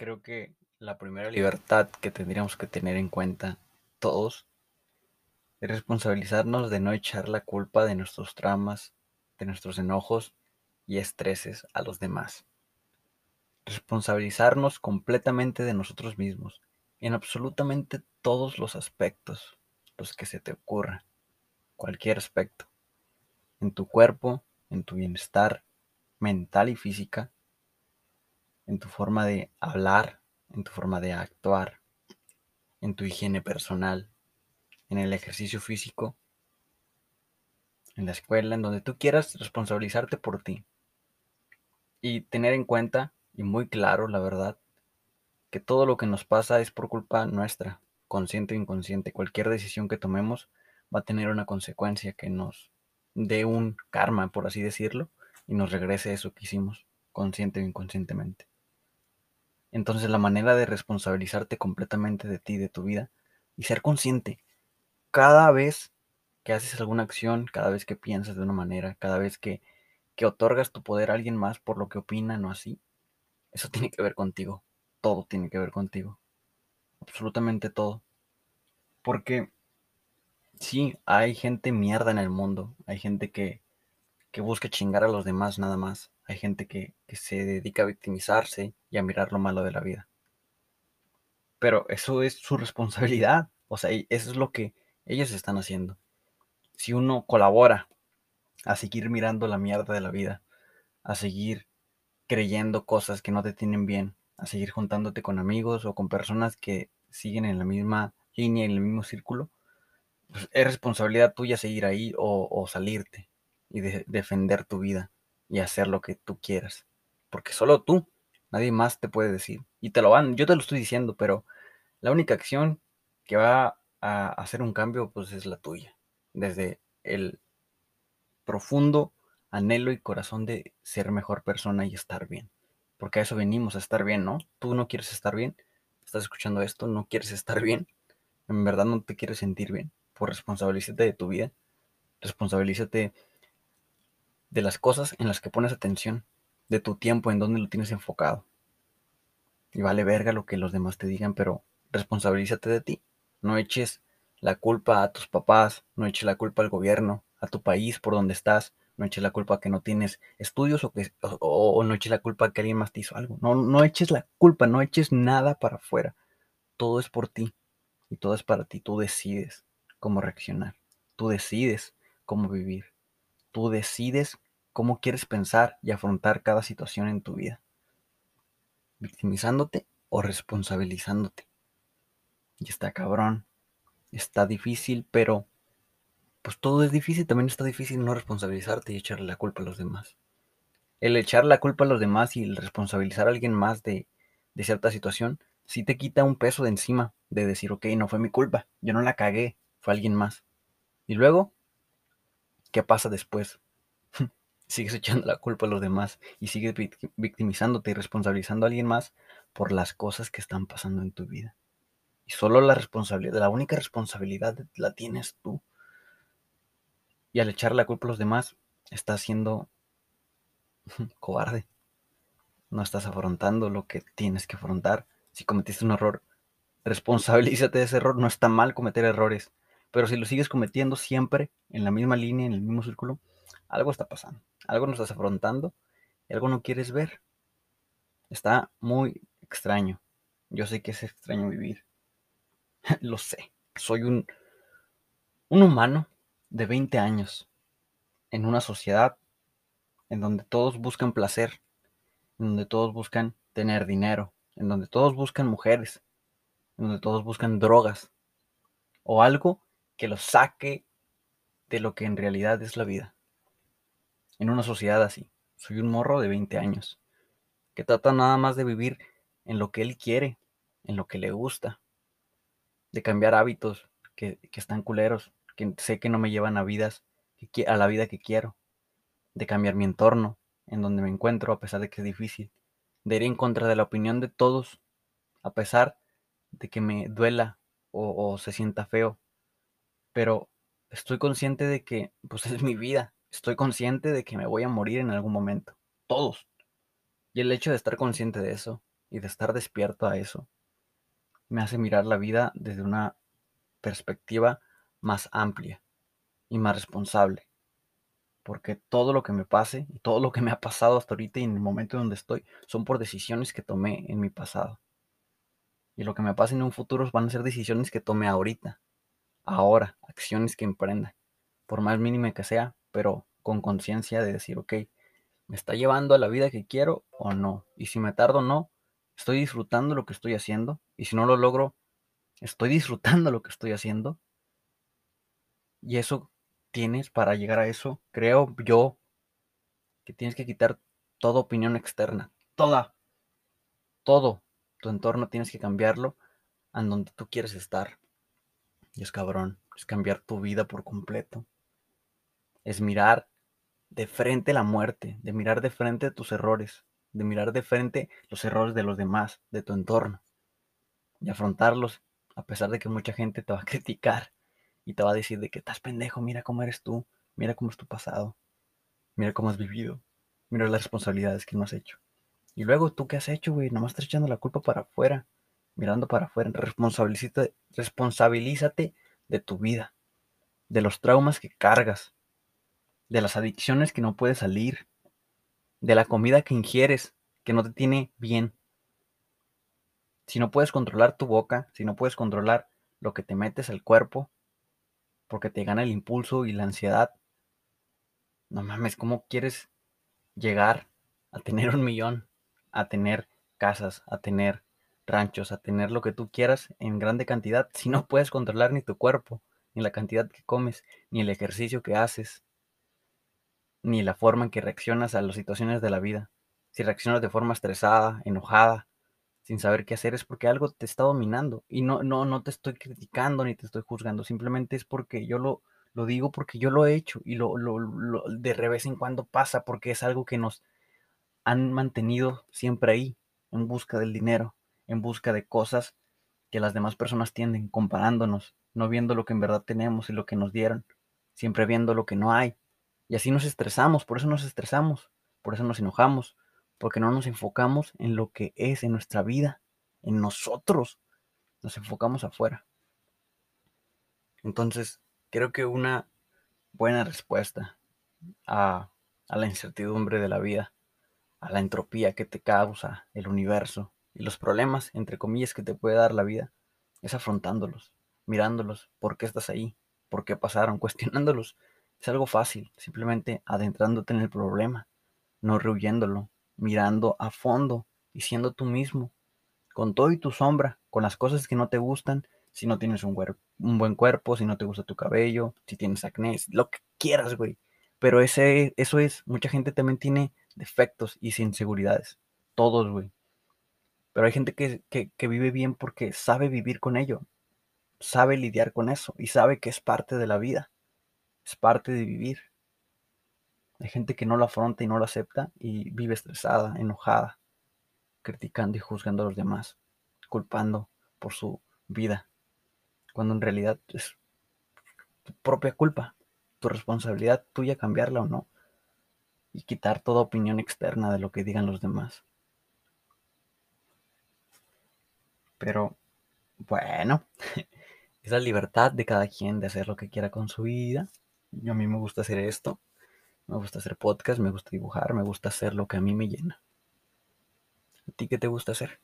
Creo que la primera libertad que tendríamos que tener en cuenta todos es responsabilizarnos de no echar la culpa de nuestros traumas, de nuestros enojos y estreses a los demás. Responsabilizarnos completamente de nosotros mismos en absolutamente todos los aspectos, los que se te ocurran, cualquier aspecto, en tu cuerpo, en tu bienestar mental y física, en tu forma de hablar, en tu forma de actuar, en tu higiene personal, en el ejercicio físico, en la escuela, en donde tú quieras responsabilizarte por ti. Y tener en cuenta, y muy claro, la verdad, que todo lo que nos pasa es por culpa nuestra, consciente o inconsciente. Cualquier decisión que tomemos va a tener una consecuencia que nos dé un karma, por así decirlo, y nos regrese eso que hicimos, consciente o inconscientemente. Entonces la manera de responsabilizarte completamente de ti, de tu vida, y ser consciente cada vez que haces alguna acción, cada vez que piensas de una manera, cada vez que, que otorgas tu poder a alguien más por lo que opinan o así, eso tiene que ver contigo. Todo tiene que ver contigo. Absolutamente todo. Porque sí, hay gente mierda en el mundo. Hay gente que, que busca chingar a los demás nada más. Hay gente que, se dedica a victimizarse y a mirar lo malo de la vida. Pero eso es su responsabilidad. O sea, eso es lo que ellos están haciendo. Si uno colabora a seguir mirando la mierda de la vida, a seguir creyendo cosas que no te tienen bien, a seguir juntándote con amigos o con personas que siguen en la misma línea, en el mismo círculo, pues es responsabilidad tuya seguir ahí o, salirte y defender tu vida y hacer lo que tú quieras. Porque solo tú, nadie más te puede decir. Y te lo van, yo te lo estoy diciendo, pero la única acción que va a hacer un cambio, pues es la tuya. Desde el profundo anhelo y corazón de ser mejor persona y estar bien. Porque a eso venimos, a estar bien, ¿no? Tú no quieres estar bien, estás escuchando esto, no quieres estar bien, en verdad no te quieres sentir bien. Pues responsabilízate de tu vida, responsabilízate de las cosas en las que pones atención, de tu tiempo, en donde lo tienes enfocado. Y vale verga lo que los demás te digan, pero responsabilízate de ti. No eches la culpa a tus papás, no eches la culpa al gobierno, a tu país por donde estás, no eches la culpa que no tienes estudios o, que, o, no eches la culpa que alguien más te hizo algo. No, no eches la culpa, no eches nada para afuera. Todo es por ti y todo es para ti. Tú decides cómo reaccionar. Tú decides cómo vivir. Tú decides cómo quieres pensar y afrontar cada situación en tu vida. Victimizándote o responsabilizándote. Y está cabrón, está difícil, pero pues todo es difícil, también está difícil no responsabilizarte y echarle la culpa a los demás. El echar la culpa a los demás y el responsabilizar a alguien más de, cierta situación, sí te quita un peso de encima, de decir, ok, no fue mi culpa, yo no la cagué, fue alguien más. Y luego, ¿qué pasa después? sigues echando la culpa a los demás y sigues victimizándote y responsabilizando a alguien más por las cosas que están pasando en tu vida. Y solo la responsabilidad, la única responsabilidad la tienes tú. Y al echar la culpa a los demás, estás siendo cobarde. No estás afrontando lo que tienes que afrontar. Si cometiste un error, responsabilízate de ese error. No está mal cometer errores. Pero si lo sigues cometiendo siempre en la misma línea, en el mismo círculo, algo está pasando. Algo no estás afrontando algo no quieres ver. Está muy extraño. Yo sé que es extraño vivir. Lo sé. Soy un, un humano de 20 años en una sociedad en donde todos buscan placer, en donde todos buscan tener dinero, en donde todos buscan mujeres, en donde todos buscan drogas o algo que los saque de lo que en realidad es la vida. En una sociedad así. Soy un morro de 20 años que trata nada más de vivir en lo que él quiere, en lo que le gusta, de cambiar hábitos que, están culeros, que sé que no me llevan a vidas, a la vida que quiero, de cambiar mi entorno, en donde me encuentro, a pesar de que es difícil, de ir en contra de la opinión de todos, a pesar de que me duela o se sienta feo, pero estoy consciente de que, pues es mi vida, estoy consciente de que me voy a morir en algún momento, todos. Y el hecho de estar consciente de eso y de estar despierto a eso, me hace mirar la vida desde una perspectiva más amplia y más responsable. Porque todo lo que me pase y todo lo que me ha pasado hasta ahorita y en el momento donde estoy son por decisiones que tomé en mi pasado. Y lo que me pase en un futuro van a ser decisiones que tome ahorita, ahora, acciones que emprenda, por más mínima que sea, pero con conciencia de decir, ok, ¿me está llevando a la vida que quiero o no? Y si me tardo o no, ¿estoy disfrutando lo que estoy haciendo? Y si no lo logro, ¿estoy disfrutando lo que estoy haciendo? Y eso tienes para llegar a eso, creo yo, que tienes que quitar toda opinión externa, toda, todo tu entorno tienes que cambiarlo a donde tú quieres estar. Y es cabrón, es cambiar tu vida por completo. Es mirar de frente la muerte, de mirar de frente tus errores, de mirar de frente los errores de los demás, de tu entorno, y afrontarlos, a pesar de que mucha gente te va a criticar y te va a decir de que estás pendejo, mira cómo eres tú, mira cómo es tu pasado, mira cómo has vivido, mira las responsabilidades que no has hecho. Y luego, ¿tú qué has hecho, güey? Nomás estás echando la culpa para afuera, mirando para afuera. Responsabilízate, responsabilízate de tu vida, de los traumas que cargas, de las adicciones que no puedes salir, de la comida que ingieres que no te tiene bien. Si no puedes controlar tu boca, si no puedes controlar lo que te metes al cuerpo, porque te gana el impulso y la ansiedad, no mames, ¿cómo quieres llegar a tener un millón? a tener casas, a tener ranchos, a tener lo que tú quieras en grande cantidad, si no puedes controlar ni tu cuerpo, ni la cantidad que comes, ni el ejercicio que haces, ni la forma en que reaccionas a las situaciones de la vida. Si reaccionas de forma estresada, enojada, sin saber qué hacer, es porque algo te está dominando. Y no, no, no te estoy criticando ni te estoy juzgando, simplemente es porque yo lo, lo digo porque yo lo he hecho y lo, lo, lo de revés en cuando pasa, porque es algo que nos, han mantenido siempre ahí, en busca del dinero, en busca de cosas que las demás personas tienden, comparándonos, no viendo lo que en verdad tenemos y lo que nos dieron, siempre viendo lo que no hay. Y así nos estresamos, por eso nos estresamos, por eso nos enojamos, porque no nos enfocamos en lo que es en nuestra vida, en nosotros, nos enfocamos afuera. Entonces, creo que una buena respuesta a, a la incertidumbre de la vida a la entropía que te causa el universo y los problemas, entre comillas, que te puede dar la vida, es afrontándolos, mirándolos, por qué estás ahí, por qué pasaron, cuestionándolos. Es algo fácil, simplemente adentrándote en el problema, no rehuyéndolo, mirando a fondo y siendo tú mismo, con todo y tu sombra, con las cosas que no te gustan, si no tienes un, un buen cuerpo, si no te gusta tu cabello, si tienes acné, lo que quieras, güey. Pero ese, eso es, mucha gente también tiene defectos y inseguridades. Todos, güey. Pero hay gente que, que, vive bien porque sabe vivir con ello. Sabe lidiar con eso y sabe que es parte de la vida. Es parte de vivir. Hay gente que no lo afronta y no lo acepta y vive estresada, enojada, criticando y juzgando a los demás, culpando por su vida, cuando en realidad es tu propia culpa, tu responsabilidad tuya cambiarla o no y quitar toda opinión externa de lo que digan los demás. Pero, bueno, es la libertad de cada quien de hacer lo que quiera con su vida. Yo a mí me gusta hacer esto, me gusta hacer podcast, me gusta dibujar, me gusta hacer lo que a mí me llena. ¿A ti qué te gusta hacer?